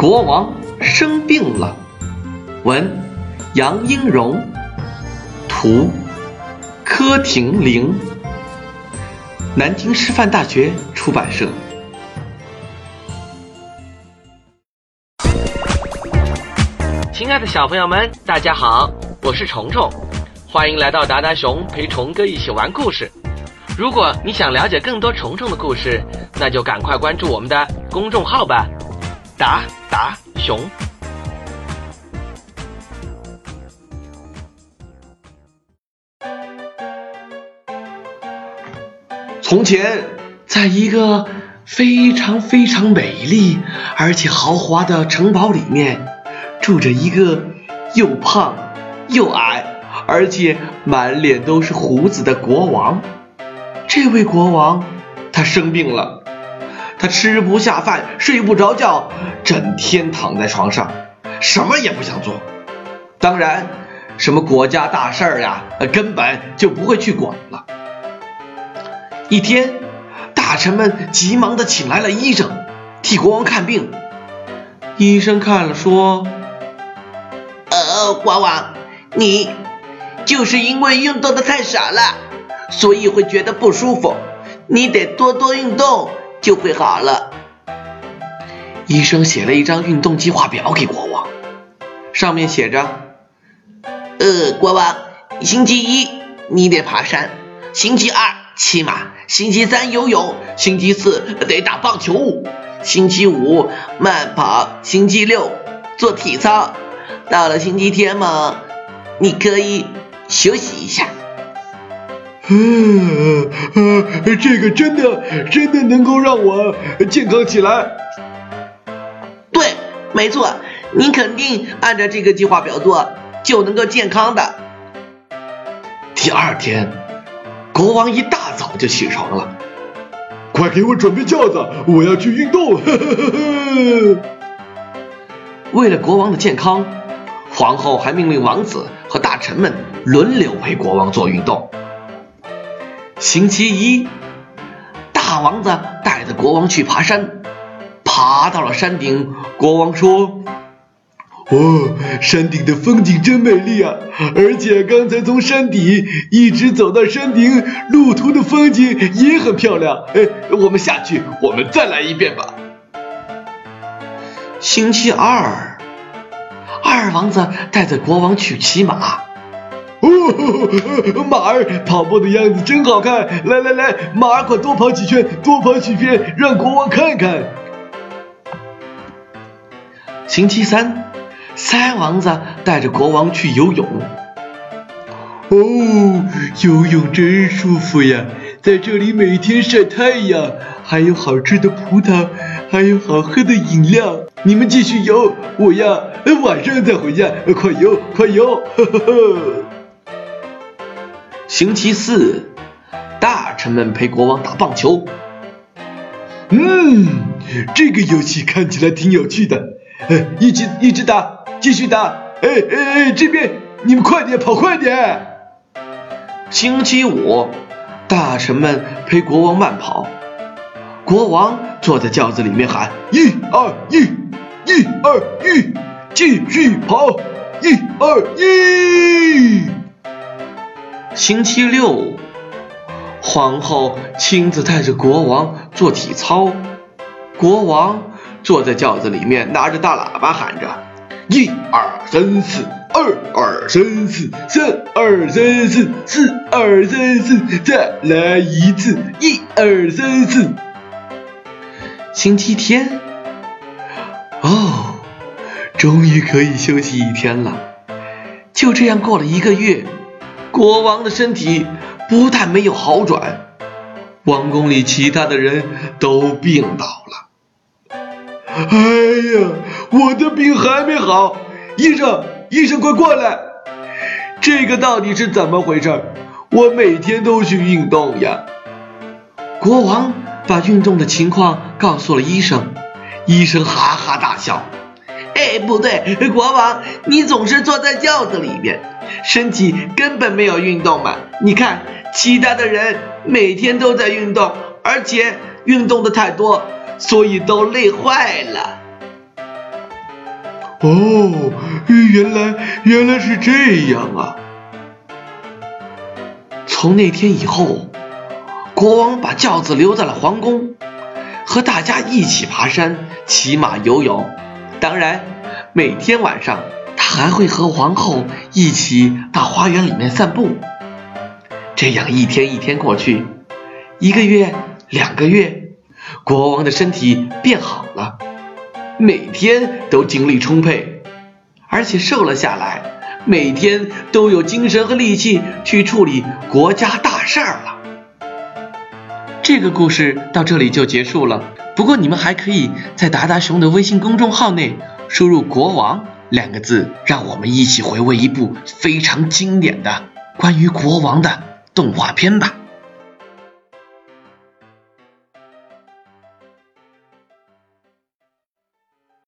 国王生病了。文：杨英荣，图：柯廷玲，南京师范大学出版社。亲爱的小朋友们，大家好，我是虫虫，欢迎来到达达熊陪虫哥一起玩故事。如果你想了解更多虫虫的故事，那就赶快关注我们的公众号吧，达达熊。从前，在一个非常非常美丽而且豪华的城堡里面，住着一个又胖又矮，而且满脸都是胡子的国王。这位国王，他生病了，他吃不下饭，睡不着觉，整天躺在床上，什么也不想做。当然，什么国家大事儿呀，根本就不会去管了。一天，大臣们急忙的请来了医生，替国王看病。医生看了说：“呃，国王，你就是因为运动的太少了，所以会觉得不舒服。你得多多运动，就会好了。”医生写了一张运动计划表给国王，上面写着：“呃，国王，星期一你得爬山，星期二。”骑马，星期三游泳，星期四得打棒球，星期五慢跑，星期六做体操，到了星期天嘛，你可以休息一下。嗯嗯，这个真的真的能够让我健康起来。对，没错，你肯定按照这个计划表做，就能够健康的。第二天。国王一大早就起床了，快给我准备轿子，我要去运动。为了国王的健康，皇后还命令王子和大臣们轮流陪国王做运动。星期一，大王子带着国王去爬山，爬到了山顶，国王说。哦，山顶的风景真美丽啊！而且刚才从山底一直走到山顶，路途的风景也很漂亮。哎，我们下去，我们再来一遍吧。星期二，二王子带着国王去骑马。马儿跑步的样子真好看！来来来，马儿快多跑几圈，多跑几圈，让国王看看。星期三。三王子带着国王去游泳。哦，游泳真舒服呀！在这里每天晒太阳，还有好吃的葡萄，还有好喝的饮料。你们继续游，我呀晚上再回家。快游，快游！呵呵呵。星期四，大臣们陪国王打棒球。嗯，这个游戏看起来挺有趣的。哎，一直一直打。继续打！哎哎哎，这边你们快点，跑快点！星期五，大臣们陪国王慢跑，国王坐在轿子里面喊：一二一，一二一，继续跑！一二一。星期六，皇后亲自带着国王做体操，国王坐在轿子里面，拿着大喇叭喊着。一二三四，二二三四，三二三四，四二三四，再来一次，一二三四。星期天，哦，终于可以休息一天了。就这样过了一个月，国王的身体不但没有好转，王宫里其他的人都病倒了。哎呀，我的病还没好，医生，医生快过来！这个到底是怎么回事？我每天都去运动呀。国王把运动的情况告诉了医生，医生哈哈大笑。哎，不对，国王，你总是坐在轿子里面，身体根本没有运动嘛。你看，其他的人每天都在运动，而且运动的太多。所以都累坏了。哦，原来原来是这样啊！从那天以后，国王把轿子留在了皇宫，和大家一起爬山、骑马、游泳。当然，每天晚上他还会和皇后一起到花园里面散步。这样一天一天过去，一个月、两个月，国王的身体变好了，每天都精力充沛，而且瘦了下来，每天都有精神和力气去处理国家大事儿了。这个故事到这里就结束了。不过你们还可以在达达熊的微信公众号内输入“国王”两个字，让我们一起回味一部非常经典的关于国王的。动画片吧。